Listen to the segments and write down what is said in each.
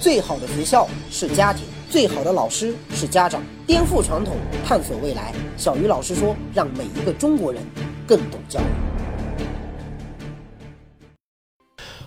最好的学校是家庭，最好的老师是家长。颠覆传统，探索未来。小鱼老师说：“让每一个中国人更懂教育。”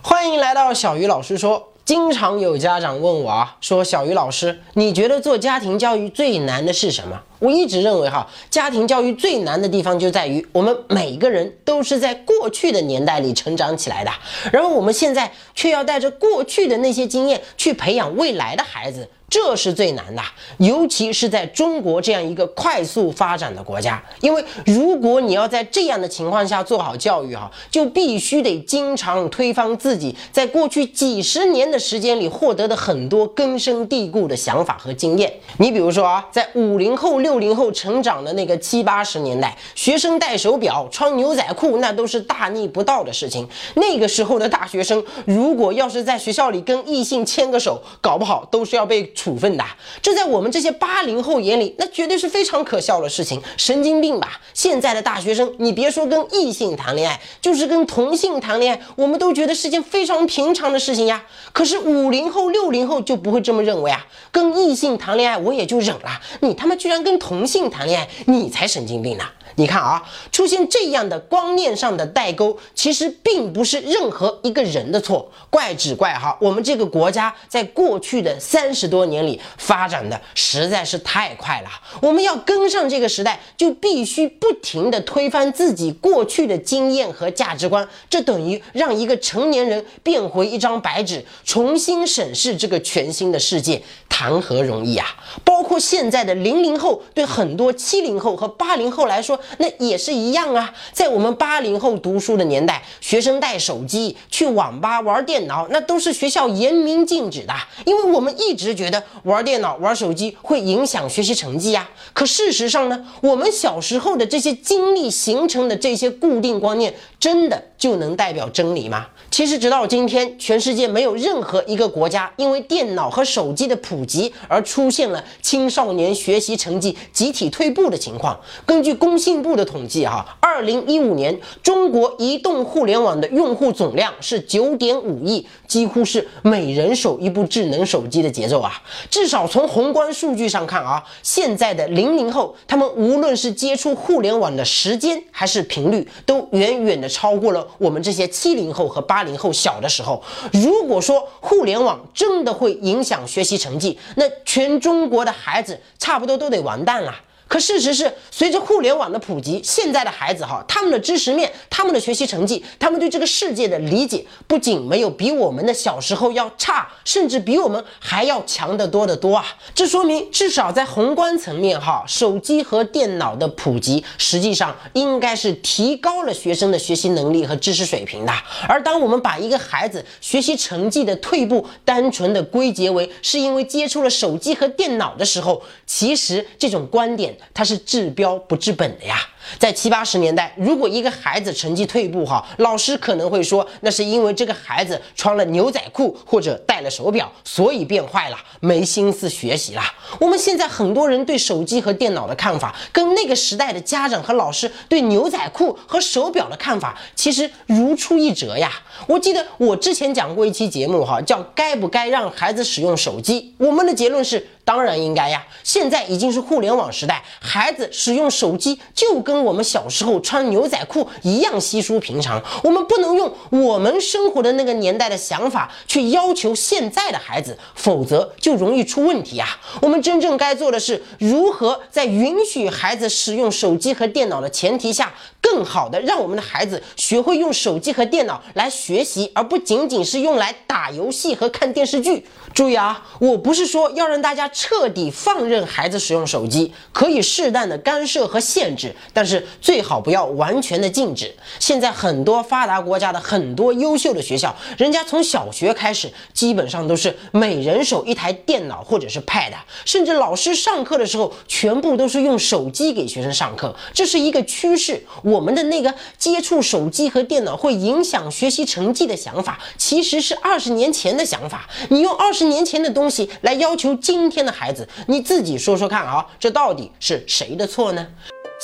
欢迎来到小鱼老师说。经常有家长问我啊，说小鱼老师，你觉得做家庭教育最难的是什么？我一直认为哈，家庭教育最难的地方就在于我们每个人都是在过去的年代里成长起来的，然后我们现在却要带着过去的那些经验去培养未来的孩子。这是最难的，尤其是在中国这样一个快速发展的国家。因为如果你要在这样的情况下做好教育，哈，就必须得经常推翻自己在过去几十年的时间里获得的很多根深蒂固的想法和经验。你比如说啊，在五零后、六零后成长的那个七八十年代，学生戴手表、穿牛仔裤，那都是大逆不道的事情。那个时候的大学生，如果要是在学校里跟异性牵个手，搞不好都是要被。处分的，这在我们这些八零后眼里，那绝对是非常可笑的事情，神经病吧？现在的大学生，你别说跟异性谈恋爱，就是跟同性谈恋爱，我们都觉得是件非常平常的事情呀。可是五零后、六零后就不会这么认为啊，跟异性谈恋爱我也就忍了，你他妈居然跟同性谈恋爱，你才神经病呢！你看啊，出现这样的观念上的代沟，其实并不是任何一个人的错，怪只怪哈我们这个国家在过去的三十多年里发展的实在是太快了。我们要跟上这个时代，就必须不停的推翻自己过去的经验和价值观，这等于让一个成年人变回一张白纸，重新审视这个全新的世界，谈何容易啊！包括现在的零零后，对很多七零后和八零后来说。那也是一样啊，在我们八零后读书的年代，学生带手机去网吧玩电脑，那都是学校严明禁止的，因为我们一直觉得玩电脑、玩手机会影响学习成绩呀。可事实上呢，我们小时候的这些经历形成的这些固定观念，真的就能代表真理吗？其实，直到今天，全世界没有任何一个国家因为电脑和手机的普及而出现了青少年学习成绩集体退步的情况。根据工信部的统计，哈，二零一五年中国移动互联网的用户总量是九点五亿，几乎是每人手一部智能手机的节奏啊！至少从宏观数据上看啊，现在的零零后，他们无论是接触互联网的时间还是频率，都远远的超过了我们这些七零后和八。零后小的时候，如果说互联网真的会影响学习成绩，那全中国的孩子差不多都得完蛋了。可事实是，随着互联网的普及，现在的孩子哈，他们的知识面、他们的学习成绩、他们对这个世界的理解，不仅没有比我们的小时候要差，甚至比我们还要强得多得多啊！这说明，至少在宏观层面哈，手机和电脑的普及，实际上应该是提高了学生的学习能力和知识水平的。而当我们把一个孩子学习成绩的退步，单纯的归结为是因为接触了手机和电脑的时候，其实这种观点。它是治标不治本的呀。在七八十年代，如果一个孩子成绩退步，哈，老师可能会说，那是因为这个孩子穿了牛仔裤或者戴了手表，所以变坏了，没心思学习了。我们现在很多人对手机和电脑的看法，跟那个时代的家长和老师对牛仔裤和手表的看法，其实如出一辙呀。我记得我之前讲过一期节目，哈，叫该不该让孩子使用手机？我们的结论是，当然应该呀。现在已经是互联网时代，孩子使用手机就跟跟我们小时候穿牛仔裤一样稀疏平常，我们不能用我们生活的那个年代的想法去要求现在的孩子，否则就容易出问题啊！我们真正该做的是，如何在允许孩子使用手机和电脑的前提下，更好的让我们的孩子学会用手机和电脑来学习，而不仅仅是用来打游戏和看电视剧。注意啊，我不是说要让大家彻底放任孩子使用手机，可以适当的干涉和限制，但是最好不要完全的禁止。现在很多发达国家的很多优秀的学校，人家从小学开始，基本上都是每人手一台电脑或者是 Pad，甚至老师上课的时候全部都是用手机给学生上课，这是一个趋势。我们的那个接触手机和电脑会影响学习成绩的想法，其实是二十年前的想法。你用二十。年前的东西来要求今天的孩子，你自己说说看啊，这到底是谁的错呢？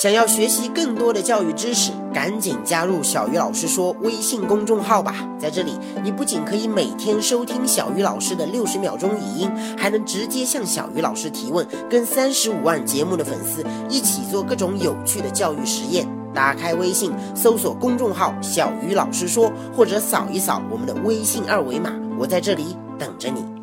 想要学习更多的教育知识，赶紧加入小鱼老师说微信公众号吧！在这里，你不仅可以每天收听小鱼老师的六十秒钟语音，还能直接向小鱼老师提问，跟三十五万节目的粉丝一起做各种有趣的教育实验。打开微信，搜索公众号“小鱼老师说”，或者扫一扫我们的微信二维码，我在这里等着你。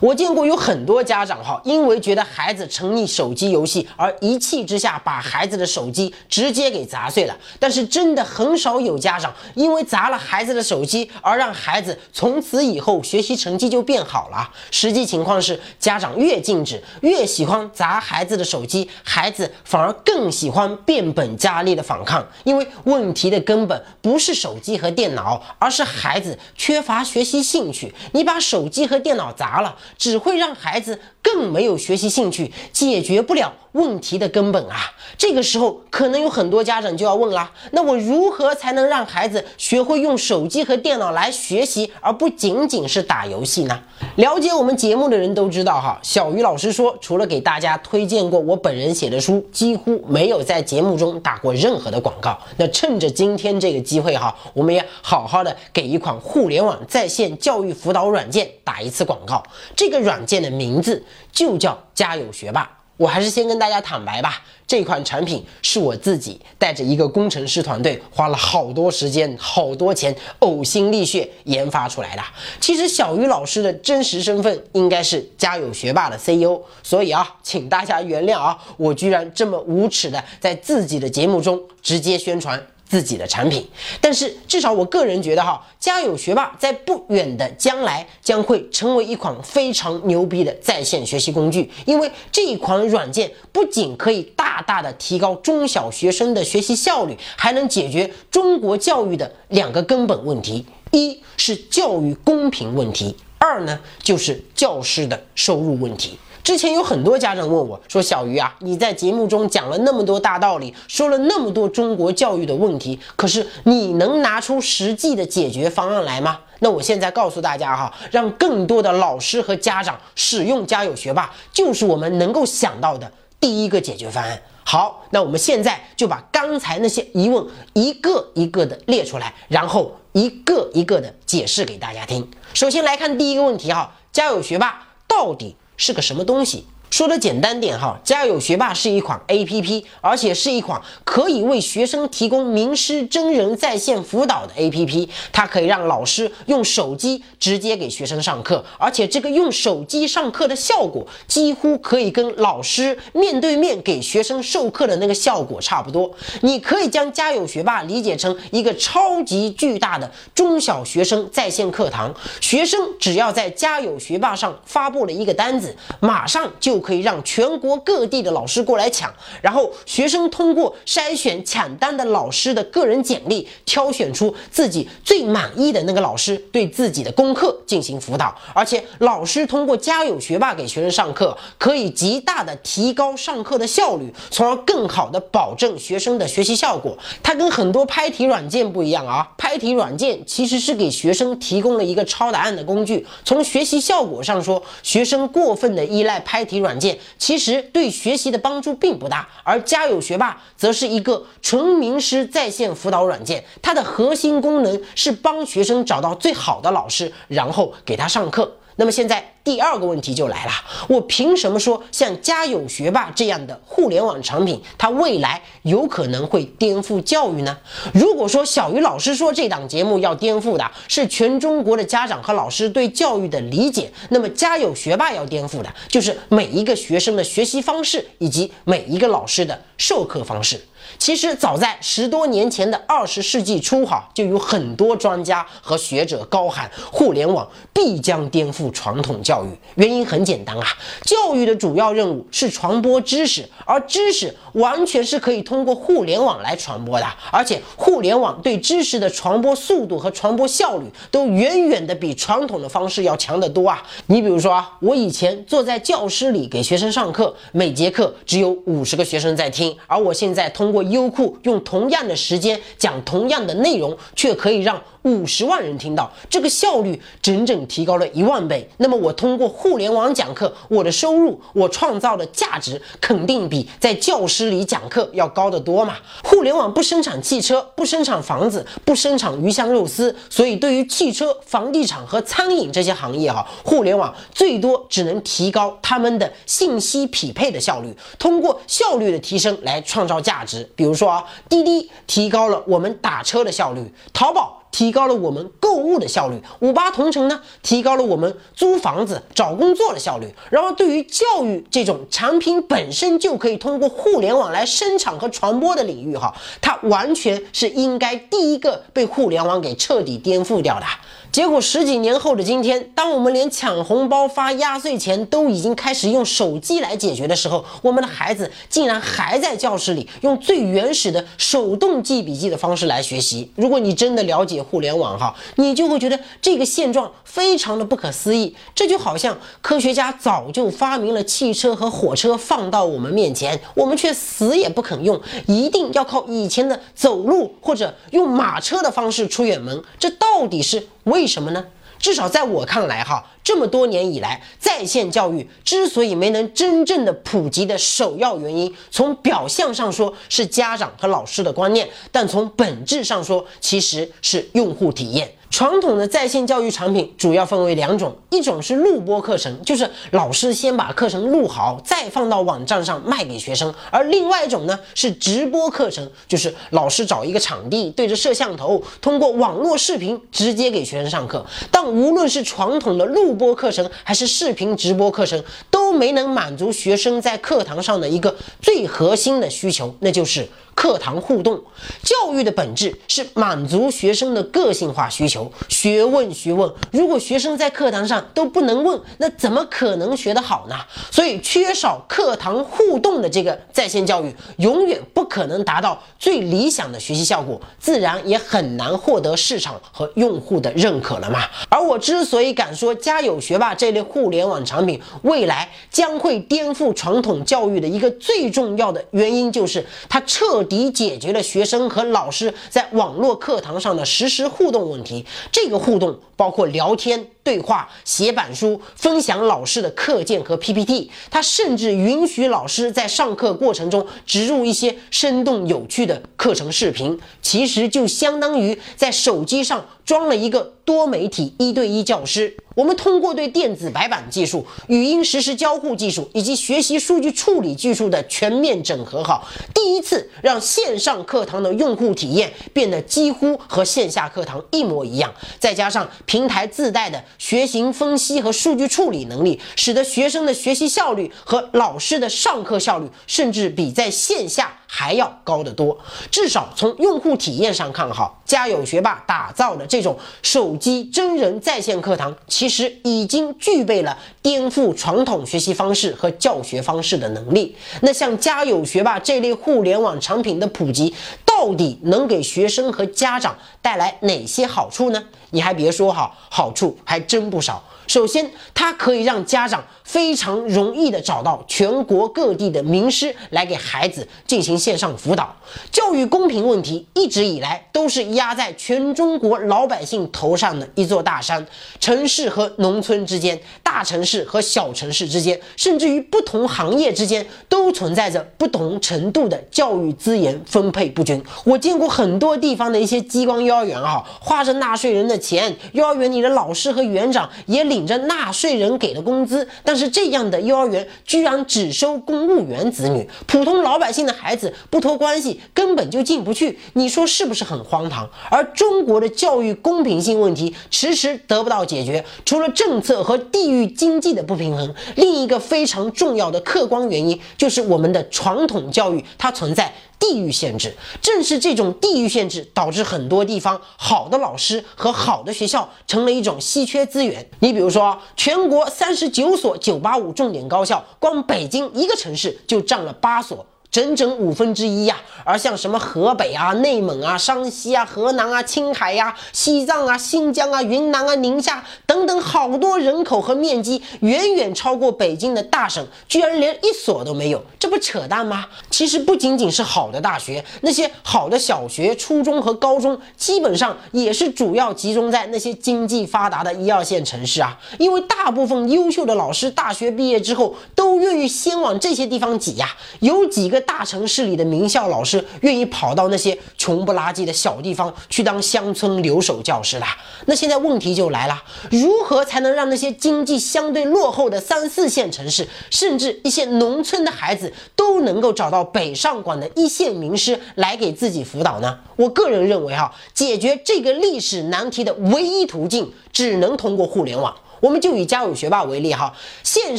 我见过有很多家长哈，因为觉得孩子沉溺手机游戏，而一气之下把孩子的手机直接给砸碎了。但是真的很少有家长因为砸了孩子的手机而让孩子从此以后学习成绩就变好了。实际情况是，家长越禁止，越喜欢砸孩子的手机，孩子反而更喜欢变本加厉的反抗。因为问题的根本不是手机和电脑，而是孩子缺乏学习兴趣。你把手机和电脑砸了。只会让孩子更没有学习兴趣，解决不了。问题的根本啊，这个时候可能有很多家长就要问了：那我如何才能让孩子学会用手机和电脑来学习，而不仅仅是打游戏呢？了解我们节目的人都知道哈，小鱼老师说，除了给大家推荐过我本人写的书，几乎没有在节目中打过任何的广告。那趁着今天这个机会哈，我们也好好的给一款互联网在线教育辅导软件打一次广告。这个软件的名字就叫家有学霸。我还是先跟大家坦白吧，这款产品是我自己带着一个工程师团队，花了好多时间、好多钱、呕心沥血研发出来的。其实小鱼老师的真实身份应该是家有学霸的 CEO，所以啊，请大家原谅啊，我居然这么无耻的在自己的节目中直接宣传。自己的产品，但是至少我个人觉得哈，家有学霸在不远的将来将会成为一款非常牛逼的在线学习工具，因为这一款软件不仅可以大大的提高中小学生的学习效率，还能解决中国教育的两个根本问题：一是教育公平问题，二呢就是教师的收入问题。之前有很多家长问我说：“小鱼啊，你在节目中讲了那么多大道理，说了那么多中国教育的问题，可是你能拿出实际的解决方案来吗？”那我现在告诉大家哈，让更多的老师和家长使用家有学霸，就是我们能够想到的第一个解决方案。好，那我们现在就把刚才那些疑问一个一个的列出来，然后一个一个的解释给大家听。首先来看第一个问题哈，家有学霸到底？是个什么东西？说的简单点哈，家有学霸是一款 A P P，而且是一款可以为学生提供名师真人在线辅导的 A P P。它可以让老师用手机直接给学生上课，而且这个用手机上课的效果几乎可以跟老师面对面给学生授课的那个效果差不多。你可以将家有学霸理解成一个超级巨大的中小学生在线课堂，学生只要在家有学霸上发布了一个单子，马上就。可以让全国各地的老师过来抢，然后学生通过筛选抢单的老师的个人简历，挑选出自己最满意的那个老师，对自己的功课进行辅导。而且老师通过家有学霸给学生上课，可以极大的提高上课的效率，从而更好的保证学生的学习效果。它跟很多拍题软件不一样啊，拍题软件其实是给学生提供了一个抄答案的工具。从学习效果上说，学生过分的依赖拍题软。软件其实对学习的帮助并不大，而家有学霸则是一个纯名师在线辅导软件，它的核心功能是帮学生找到最好的老师，然后给他上课。那么现在第二个问题就来了，我凭什么说像家有学霸这样的互联网产品，它未来有可能会颠覆教育呢？如果说小鱼老师说这档节目要颠覆的是全中国的家长和老师对教育的理解，那么家有学霸要颠覆的就是每一个学生的学习方式以及每一个老师的授课方式。其实早在十多年前的二十世纪初，哈，就有很多专家和学者高喊互联网必将颠覆传统教育。原因很简单啊，教育的主要任务是传播知识，而知识完全是可以通过互联网来传播的。而且互联网对知识的传播速度和传播效率都远远的比传统的方式要强得多啊！你比如说啊，我以前坐在教室里给学生上课，每节课只有五十个学生在听，而我现在通过优酷用同样的时间讲同样的内容，却可以让五十万人听到，这个效率整整提高了一万倍。那么我通过互联网讲课，我的收入，我创造的价值肯定比在教室里讲课要高得多嘛。互联网不生产汽车，不生产房子，不生产鱼香肉丝，所以对于汽车、房地产和餐饮这些行业哈，互联网最多只能提高他们的信息匹配的效率，通过效率的提升来创造价值。比如说啊，滴滴提高了我们打车的效率，淘宝。提高了我们购物的效率，五八同城呢，提高了我们租房子、找工作的效率。然后，对于教育这种产品本身就可以通过互联网来生产和传播的领域，哈，它完全是应该第一个被互联网给彻底颠覆掉的。结果十几年后的今天，当我们连抢红包、发压岁钱都已经开始用手机来解决的时候，我们的孩子竟然还在教室里用最原始的手动记笔记的方式来学习。如果你真的了解互联网哈，你就会觉得这个现状非常的不可思议。这就好像科学家早就发明了汽车和火车放到我们面前，我们却死也不肯用，一定要靠以前的走路或者用马车的方式出远门。这到底是？为什么呢？至少在我看来，哈，这么多年以来，在线教育之所以没能真正的普及的首要原因，从表象上说是家长和老师的观念，但从本质上说，其实是用户体验。传统的在线教育产品主要分为两种，一种是录播课程，就是老师先把课程录好，再放到网站上卖给学生；而另外一种呢是直播课程，就是老师找一个场地，对着摄像头，通过网络视频直接给学生上课。但无论是传统的录播课程，还是视频直播课程，都没能满足学生在课堂上的一个最核心的需求，那就是。课堂互动教育的本质是满足学生的个性化需求，学问学问。如果学生在课堂上都不能问，那怎么可能学得好呢？所以，缺少课堂互动的这个在线教育，永远不可能达到最理想的学习效果，自然也很难获得市场和用户的认可了嘛。而我之所以敢说家有学霸这类互联网产品未来将会颠覆传统教育的一个最重要的原因，就是它彻。底解决了学生和老师在网络课堂上的实时互动问题。这个互动包括聊天、对话、写板书、分享老师的课件和 PPT。它甚至允许老师在上课过程中植入一些生动有趣的课程视频。其实就相当于在手机上装了一个多媒体一对一教师。我们通过对电子白板技术、语音实时交互技术以及学习数据处理技术的全面整合，好，第一次让线上课堂的用户体验变得几乎和线下课堂一模一样。再加上平台自带的学习分析和数据处理能力，使得学生的学习效率和老师的上课效率，甚至比在线下。还要高得多，至少从用户体验上看，好，家有学霸打造的这种手机真人在线课堂，其实已经具备了颠覆传统学习方式和教学方式的能力。那像家有学霸这类互联网产品的普及，到底能给学生和家长带来哪些好处呢？你还别说哈，好处还真不少。首先，它可以让家长非常容易的找到全国各地的名师来给孩子进行线上辅导。教育公平问题一直以来都是压在全中国老百姓头上的一座大山。城市和农村之间，大城市和小城市之间，甚至于不同行业之间，都存在着不同程度的教育资源分配不均。我见过很多地方的一些激光幼儿园啊，花着纳税人的钱，幼儿园里的老师和园长也领。着纳税人给的工资，但是这样的幼儿园居然只收公务员子女，普通老百姓的孩子不托关系根本就进不去。你说是不是很荒唐？而中国的教育公平性问题迟迟得不到解决，除了政策和地域经济的不平衡，另一个非常重要的客观原因就是我们的传统教育它存在。地域限制，正是这种地域限制导致很多地方好的老师和好的学校成了一种稀缺资源。你比如说，全国三十九所九八五重点高校，光北京一个城市就占了八所。整整五分之一呀！而像什么河北啊、内蒙啊、山西啊、河南啊、青海呀、西藏啊、新疆啊、云南啊、宁夏等等好多人口和面积远远超过北京的大省，居然连一所都没有，这不扯淡吗？其实不仅仅是好的大学，那些好的小学、初中和高中，基本上也是主要集中在那些经济发达的一二线城市啊。因为大部分优秀的老师大学毕业之后，都愿意先往这些地方挤呀。有几个大城市里的名校老师愿意跑到那些穷不拉几的小地方去当乡村留守教师的？那现在问题就来了，如何才能让那些经济相对落后的三四线城市，甚至一些农村的孩子，都能够找到北上广的一线名师来给自己辅导呢？我个人认为，哈，解决这个历史难题的唯一途径，只能通过互联网。我们就以家有学霸为例哈，线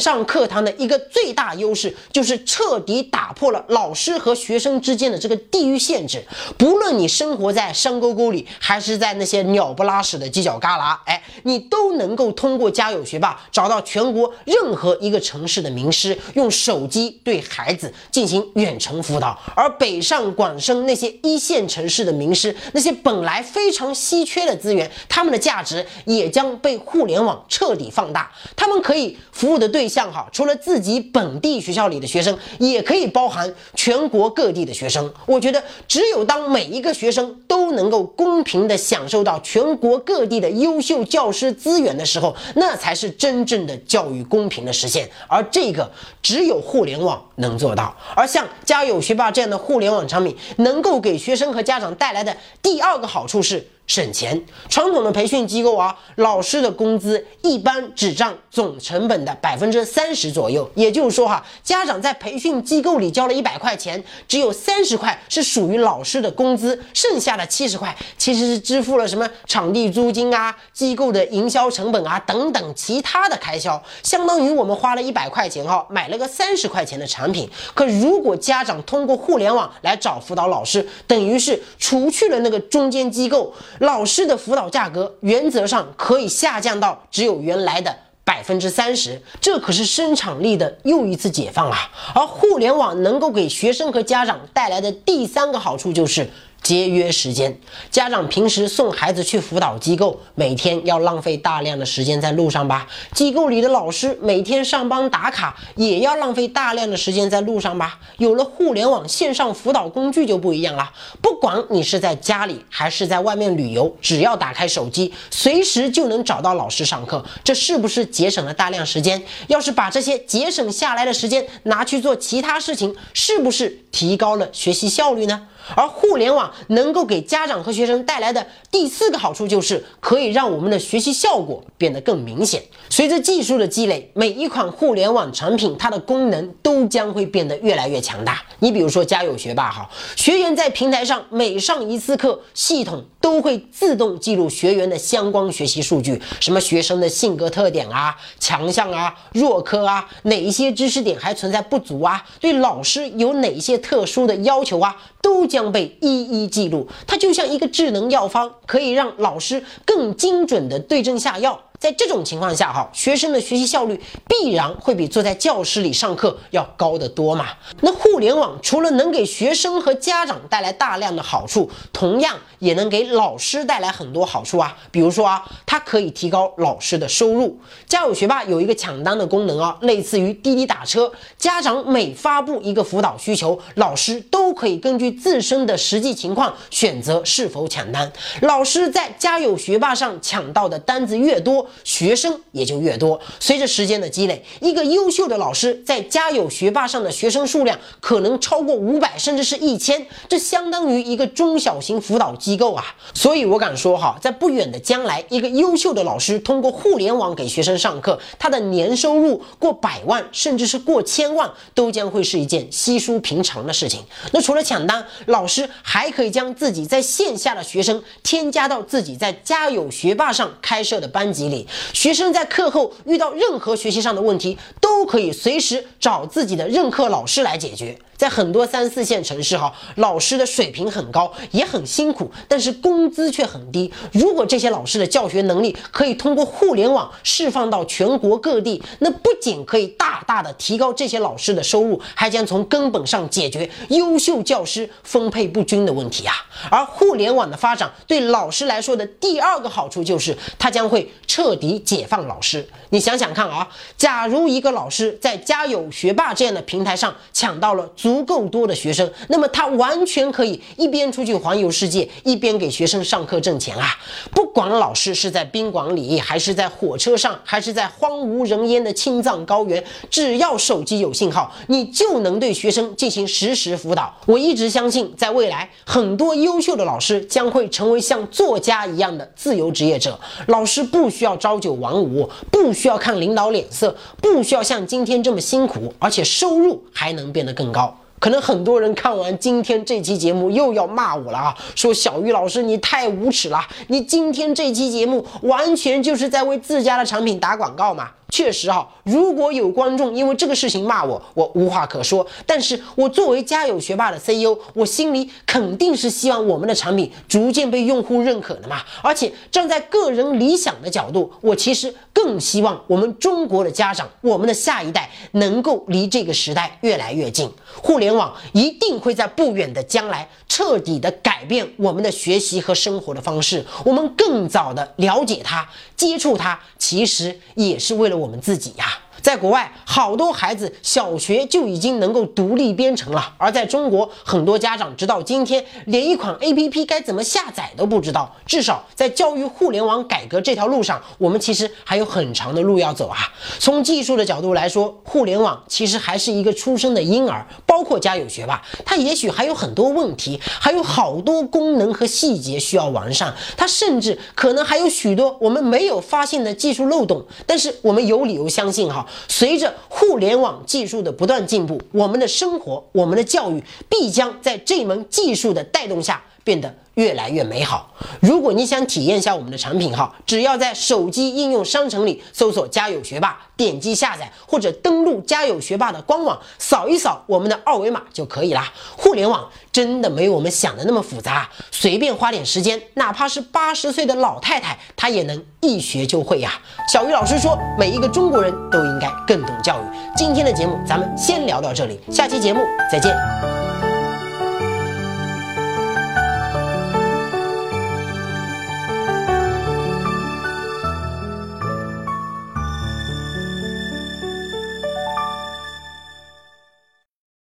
上课堂的一个最大优势就是彻底打破了老师和学生之间的这个地域限制。不论你生活在山沟沟里，还是在那些鸟不拉屎的犄角旮旯，哎，你都能够通过家有学霸找到全国任何一个城市的名师，用手机对孩子进行远程辅导。而北上广深那些一线城市的名师，那些本来非常稀缺的资源，他们的价值也将被互联网彻。底放大，他们可以服务的对象哈，除了自己本地学校里的学生，也可以包含全国各地的学生。我觉得，只有当每一个学生都能够公平的享受到全国各地的优秀教师资源的时候，那才是真正的教育公平的实现。而这个只有互联网能做到。而像家有学霸这样的互联网产品，能够给学生和家长带来的第二个好处是。省钱，传统的培训机构啊，老师的工资一般只占总成本的百分之三十左右。也就是说哈，家长在培训机构里交了一百块钱，只有三十块是属于老师的工资，剩下的七十块其实是支付了什么场地租金啊、机构的营销成本啊等等其他的开销，相当于我们花了一百块钱哈，买了个三十块钱的产品。可如果家长通过互联网来找辅导老师，等于是除去了那个中间机构。老师的辅导价格原则上可以下降到只有原来的百分之三十，这可是生产力的又一次解放啊！而互联网能够给学生和家长带来的第三个好处就是。节约时间，家长平时送孩子去辅导机构，每天要浪费大量的时间在路上吧？机构里的老师每天上班打卡，也要浪费大量的时间在路上吧？有了互联网线上辅导工具就不一样了，不管你是在家里还是在外面旅游，只要打开手机，随时就能找到老师上课，这是不是节省了大量时间？要是把这些节省下来的时间拿去做其他事情，是不是提高了学习效率呢？而互联网能够给家长和学生带来的第四个好处，就是可以让我们的学习效果变得更明显。随着技术的积累，每一款互联网产品它的功能都将会变得越来越强大。你比如说家有学霸哈，学员在平台上每上一次课，系统都会自动记录学员的相关学习数据，什么学生的性格特点啊、强项啊、弱科啊，哪一些知识点还存在不足啊，对老师有哪些特殊的要求啊，都将被一一记录。它就像一个智能药方，可以让老师更精准的对症下药。在这种情况下，哈，学生的学习效率必然会比坐在教室里上课要高得多嘛。那互联网除了能给学生和家长带来大量的好处，同样也能给老师带来很多好处啊。比如说啊，它可以提高老师的收入。家有学霸有一个抢单的功能啊，类似于滴滴打车。家长每发布一个辅导需求，老师都可以根据自身的实际情况选择是否抢单。老师在家有学霸上抢到的单子越多，学生也就越多。随着时间的积累，一个优秀的老师在家有学霸上的学生数量可能超过五百，甚至是一千，这相当于一个中小型辅导机构啊！所以我敢说哈，在不远的将来，一个优秀的老师通过互联网给学生上课，他的年收入过百万，甚至是过千万，都将会是一件稀疏平常的事情。那除了抢单，老师还可以将自己在线下的学生添加到自己在家有学霸上开设的班级里。学生在课后遇到任何学习上的问题，都可以随时找自己的任课老师来解决。在很多三四线城市哈，老师的水平很高，也很辛苦，但是工资却很低。如果这些老师的教学能力可以通过互联网释放到全国各地，那不仅可以大大的提高这些老师的收入，还将从根本上解决优秀教师分配不均的问题啊。而互联网的发展对老师来说的第二个好处就是，它将会彻彻底解放老师。你想想看啊，假如一个老师在家有学霸这样的平台上抢到了足够多的学生，那么他完全可以一边出去环游世界，一边给学生上课挣钱啊！不管老师是在宾馆里，还是在火车上，还是在荒无人烟的青藏高原，只要手机有信号，你就能对学生进行实时辅导。我一直相信，在未来，很多优秀的老师将会成为像作家一样的自由职业者。老师不需要朝九晚五，不需要看领导脸色，不需要像今天这么辛苦，而且收入还能变得更高。可能很多人看完今天这期节目又要骂我了啊，说小玉老师你太无耻了，你今天这期节目完全就是在为自家的产品打广告嘛。确实哈，如果有观众因为这个事情骂我，我无话可说。但是我作为家有学霸的 CEO，我心里肯定是希望我们的产品逐渐被用户认可的嘛。而且站在个人理想的角度，我其实更希望我们中国的家长，我们的下一代能够离这个时代越来越近。互联网一定会在不远的将来彻底的改变我们的学习和生活的方式。我们更早的了解它、接触它，其实也是为了。我们自己呀。在国外，好多孩子小学就已经能够独立编程了，而在中国，很多家长直到今天连一款 APP 该怎么下载都不知道。至少在教育互联网改革这条路上，我们其实还有很长的路要走啊。从技术的角度来说，互联网其实还是一个出生的婴儿，包括家有学霸，它也许还有很多问题，还有好多功能和细节需要完善，它甚至可能还有许多我们没有发现的技术漏洞。但是我们有理由相信，哈。随着互联网技术的不断进步，我们的生活、我们的教育必将在这门技术的带动下变得。越来越美好。如果你想体验一下我们的产品哈，只要在手机应用商城里搜索“家有学霸”，点击下载或者登录家有学霸的官网，扫一扫我们的二维码就可以啦。互联网真的没有我们想的那么复杂，随便花点时间，哪怕是八十岁的老太太，她也能一学就会呀。小鱼老师说，每一个中国人都应该更懂教育。今天的节目咱们先聊到这里，下期节目再见。